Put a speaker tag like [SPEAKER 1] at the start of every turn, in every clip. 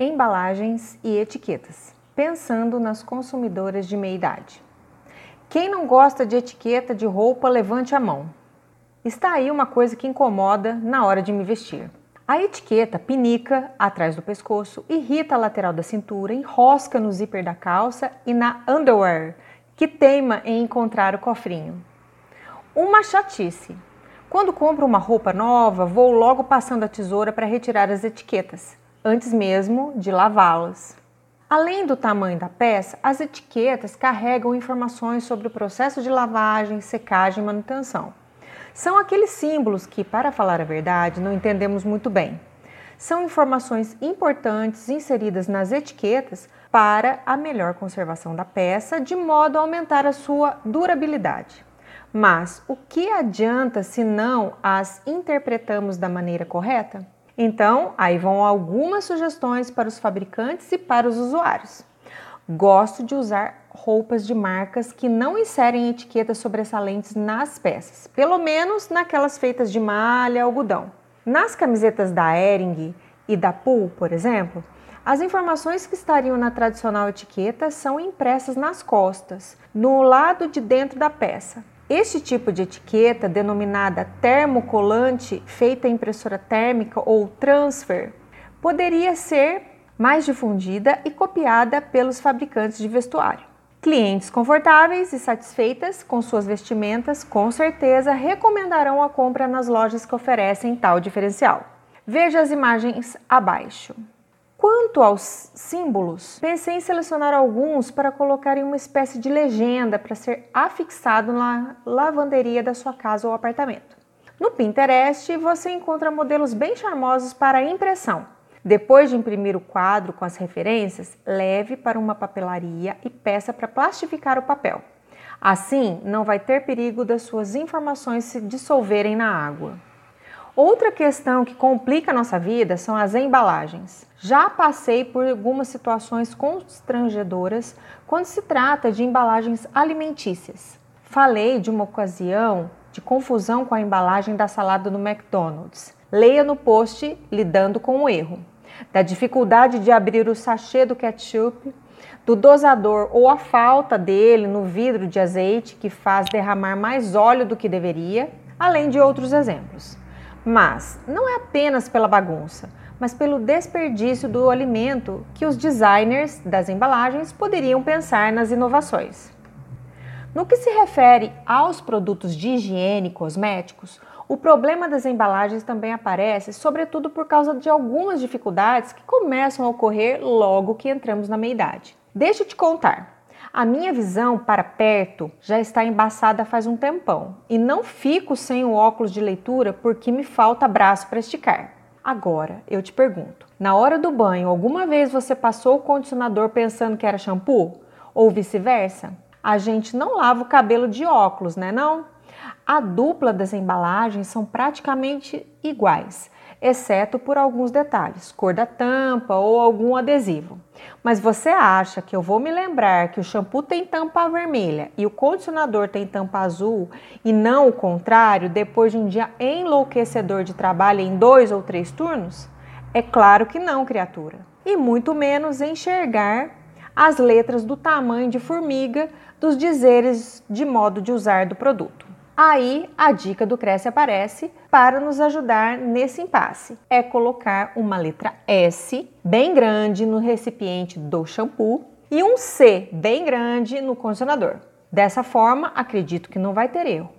[SPEAKER 1] embalagens e etiquetas, pensando nas consumidoras de meia idade. Quem não gosta de etiqueta de roupa, levante a mão. Está aí uma coisa que incomoda na hora de me vestir. A etiqueta pinica atrás do pescoço, irrita a lateral da cintura, enrosca no zíper da calça e na underwear, que teima em encontrar o cofrinho. Uma chatice. Quando compro uma roupa nova, vou logo passando a tesoura para retirar as etiquetas antes mesmo de lavá-las. Além do tamanho da peça, as etiquetas carregam informações sobre o processo de lavagem, secagem e manutenção. São aqueles símbolos que, para falar a verdade, não entendemos muito bem. São informações importantes inseridas nas etiquetas para a melhor conservação da peça, de modo a aumentar a sua durabilidade. Mas o que adianta se não as interpretamos da maneira correta? Então, aí vão algumas sugestões para os fabricantes e para os usuários. Gosto de usar roupas de marcas que não inserem etiquetas sobressalentes nas peças, pelo menos naquelas feitas de malha, algodão. Nas camisetas da Ering e da Pool, por exemplo, as informações que estariam na tradicional etiqueta são impressas nas costas, no lado de dentro da peça. Este tipo de etiqueta, denominada termocolante, feita em impressora térmica ou transfer, poderia ser mais difundida e copiada pelos fabricantes de vestuário. Clientes confortáveis e satisfeitas com suas vestimentas, com certeza recomendarão a compra nas lojas que oferecem tal diferencial. Veja as imagens abaixo. Quanto aos símbolos, pensei em selecionar alguns para colocar em uma espécie de legenda para ser afixado na lavanderia da sua casa ou apartamento. No Pinterest, você encontra modelos bem charmosos para impressão. Depois de imprimir o quadro com as referências, leve para uma papelaria e peça para plastificar o papel. Assim, não vai ter perigo das suas informações se dissolverem na água. Outra questão que complica a nossa vida são as embalagens. Já passei por algumas situações constrangedoras quando se trata de embalagens alimentícias. Falei de uma ocasião de confusão com a embalagem da salada do McDonald's. Leia no post lidando com o erro. Da dificuldade de abrir o sachê do ketchup, do dosador ou a falta dele no vidro de azeite que faz derramar mais óleo do que deveria, além de outros exemplos. Mas não é apenas pela bagunça, mas pelo desperdício do alimento que os designers das embalagens poderiam pensar nas inovações. No que se refere aos produtos de higiene e cosméticos, o problema das embalagens também aparece, sobretudo por causa de algumas dificuldades que começam a ocorrer logo que entramos na meia-idade. Deixa eu te contar. A minha visão para perto já está embaçada faz um tempão e não fico sem o óculos de leitura porque me falta braço para esticar. Agora, eu te pergunto: na hora do banho, alguma vez você passou o condicionador pensando que era shampoo? Ou vice-versa? A gente não lava o cabelo de óculos, né não? A dupla das embalagens são praticamente iguais exceto por alguns detalhes, cor da tampa ou algum adesivo. Mas você acha que eu vou me lembrar que o shampoo tem tampa vermelha e o condicionador tem tampa azul e não o contrário depois de um dia enlouquecedor de trabalho em dois ou três turnos? É claro que não, criatura. E muito menos enxergar as letras do tamanho de formiga dos dizeres de modo de usar do produto. Aí a dica do Cresce aparece para nos ajudar nesse impasse. É colocar uma letra S bem grande no recipiente do shampoo e um C bem grande no condicionador. Dessa forma, acredito que não vai ter erro.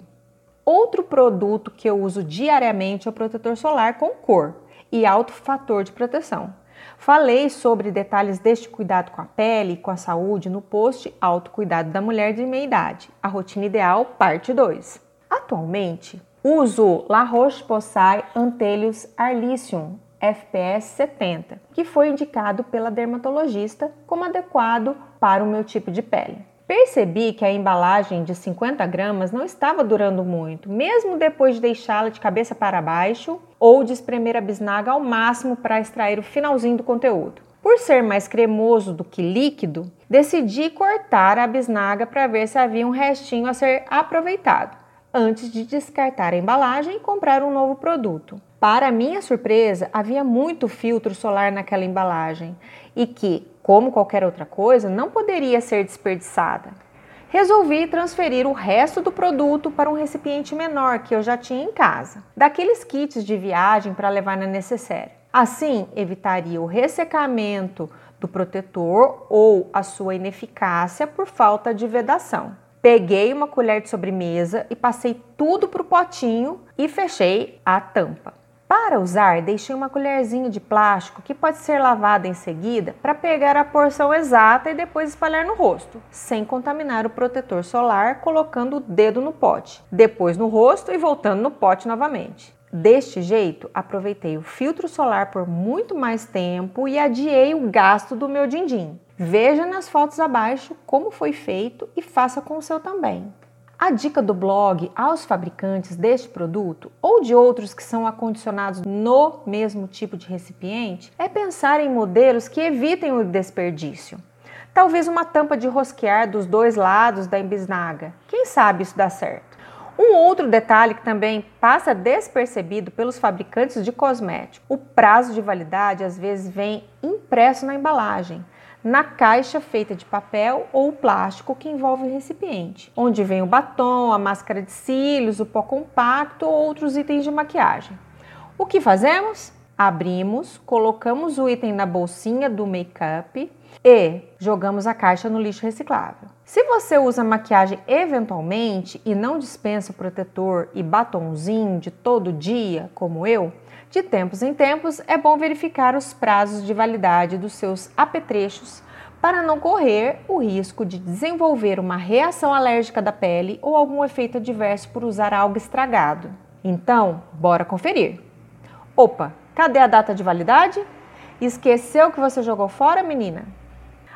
[SPEAKER 1] Outro produto que eu uso diariamente é o protetor solar com cor e alto fator de proteção. Falei sobre detalhes deste cuidado com a pele e com a saúde no post Autocuidado da Mulher de Meia Idade, a rotina ideal, parte 2. Atualmente, uso La Roche-Posay Antelius Arlicium FPS 70, que foi indicado pela dermatologista como adequado para o meu tipo de pele. Percebi que a embalagem de 50 gramas não estava durando muito, mesmo depois de deixá-la de cabeça para baixo ou de espremer a bisnaga ao máximo para extrair o finalzinho do conteúdo. Por ser mais cremoso do que líquido, decidi cortar a bisnaga para ver se havia um restinho a ser aproveitado antes de descartar a embalagem e comprar um novo produto. Para minha surpresa, havia muito filtro solar naquela embalagem e que, como qualquer outra coisa, não poderia ser desperdiçada. Resolvi transferir o resto do produto para um recipiente menor que eu já tinha em casa, daqueles kits de viagem para levar na necessaire. Assim, evitaria o ressecamento do protetor ou a sua ineficácia por falta de vedação. Peguei uma colher de sobremesa e passei tudo para o potinho e fechei a tampa. Para usar, deixei uma colherzinha de plástico que pode ser lavada em seguida para pegar a porção exata e depois espalhar no rosto, sem contaminar o protetor solar, colocando o dedo no pote, depois no rosto e voltando no pote novamente. Deste jeito, aproveitei o filtro solar por muito mais tempo e adiei o gasto do meu din-din. Veja nas fotos abaixo como foi feito e faça com o seu também. A dica do blog aos fabricantes deste produto ou de outros que são acondicionados no mesmo tipo de recipiente é pensar em modelos que evitem o desperdício. Talvez uma tampa de rosquear dos dois lados da bisnaga. Quem sabe isso dá certo? Um outro detalhe que também passa despercebido pelos fabricantes de cosméticos: o prazo de validade às vezes vem impresso na embalagem, na caixa feita de papel ou plástico que envolve o recipiente, onde vem o batom, a máscara de cílios, o pó compacto ou outros itens de maquiagem. O que fazemos? Abrimos, colocamos o item na bolsinha do make-up e jogamos a caixa no lixo reciclável. Se você usa maquiagem eventualmente e não dispensa protetor e batonzinho de todo dia, como eu, de tempos em tempos é bom verificar os prazos de validade dos seus apetrechos para não correr o risco de desenvolver uma reação alérgica da pele ou algum efeito adverso por usar algo estragado. Então, bora conferir. Opa, cadê a data de validade? Esqueceu que você jogou fora, menina?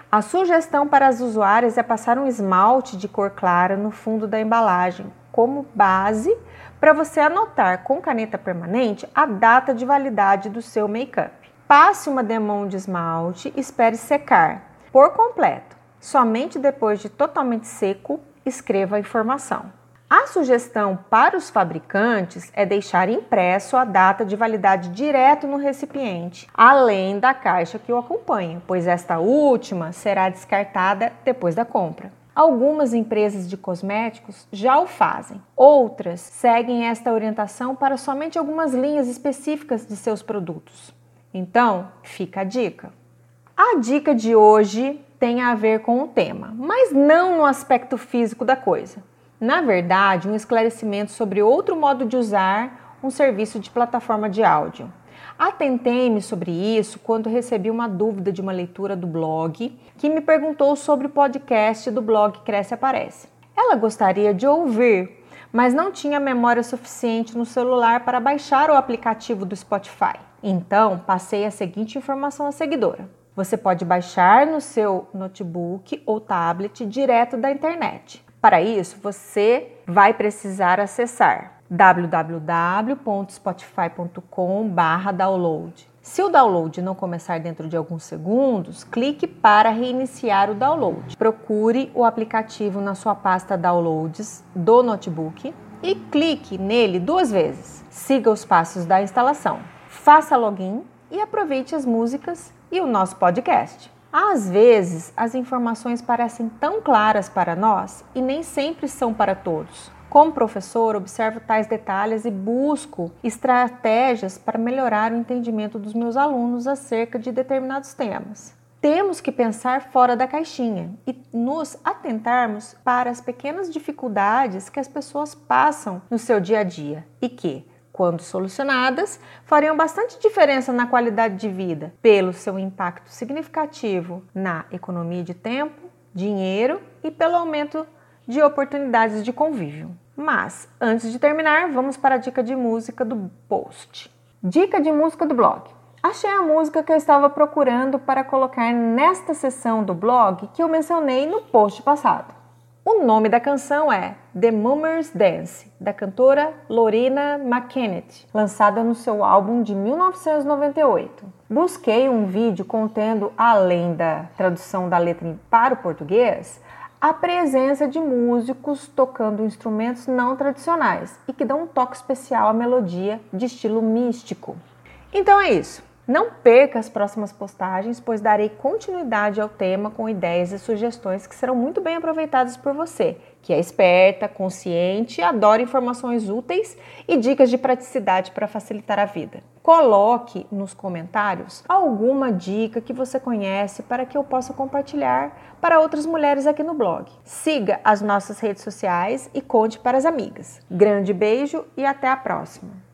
[SPEAKER 1] A sugestão para as usuárias é passar um esmalte de cor clara no fundo da embalagem como base para você anotar com caneta permanente a data de validade do seu make-up. Passe uma demão de esmalte e espere secar por completo. Somente depois de totalmente seco, escreva a informação. A sugestão para os fabricantes é deixar impresso a data de validade direto no recipiente, além da caixa que o acompanha, pois esta última será descartada depois da compra. Algumas empresas de cosméticos já o fazem, outras seguem esta orientação para somente algumas linhas específicas de seus produtos. Então, fica a dica. A dica de hoje tem a ver com o tema, mas não no aspecto físico da coisa. Na verdade, um esclarecimento sobre outro modo de usar um serviço de plataforma de áudio. Atentei-me sobre isso quando recebi uma dúvida de uma leitura do blog que me perguntou sobre o podcast do blog Cresce Aparece. Ela gostaria de ouvir, mas não tinha memória suficiente no celular para baixar o aplicativo do Spotify. Então, passei a seguinte informação à seguidora. Você pode baixar no seu notebook ou tablet direto da internet. Para isso, você vai precisar acessar www.spotify.com/download. Se o download não começar dentro de alguns segundos, clique para reiniciar o download. Procure o aplicativo na sua pasta Downloads do notebook e clique nele duas vezes. Siga os passos da instalação. Faça login e aproveite as músicas e o nosso podcast. Às vezes, as informações parecem tão claras para nós e nem sempre são para todos. Como professor, observo tais detalhes e busco estratégias para melhorar o entendimento dos meus alunos acerca de determinados temas. Temos que pensar fora da caixinha e nos atentarmos para as pequenas dificuldades que as pessoas passam no seu dia a dia e que, quando solucionadas, fariam bastante diferença na qualidade de vida, pelo seu impacto significativo na economia de tempo, dinheiro e pelo aumento de oportunidades de convívio. Mas, antes de terminar, vamos para a dica de música do post. Dica de música do blog. Achei a música que eu estava procurando para colocar nesta sessão do blog que eu mencionei no post passado. O nome da canção é The Mummers Dance, da cantora Lorena McKennett, lançada no seu álbum de 1998. Busquei um vídeo contendo, além da tradução da letra para o português, a presença de músicos tocando instrumentos não tradicionais e que dão um toque especial à melodia de estilo místico. Então é isso. Não perca as próximas postagens, pois darei continuidade ao tema com ideias e sugestões que serão muito bem aproveitadas por você, que é esperta, consciente, adora informações úteis e dicas de praticidade para facilitar a vida. Coloque nos comentários alguma dica que você conhece para que eu possa compartilhar para outras mulheres aqui no blog. Siga as nossas redes sociais e conte para as amigas. Grande beijo e até a próxima!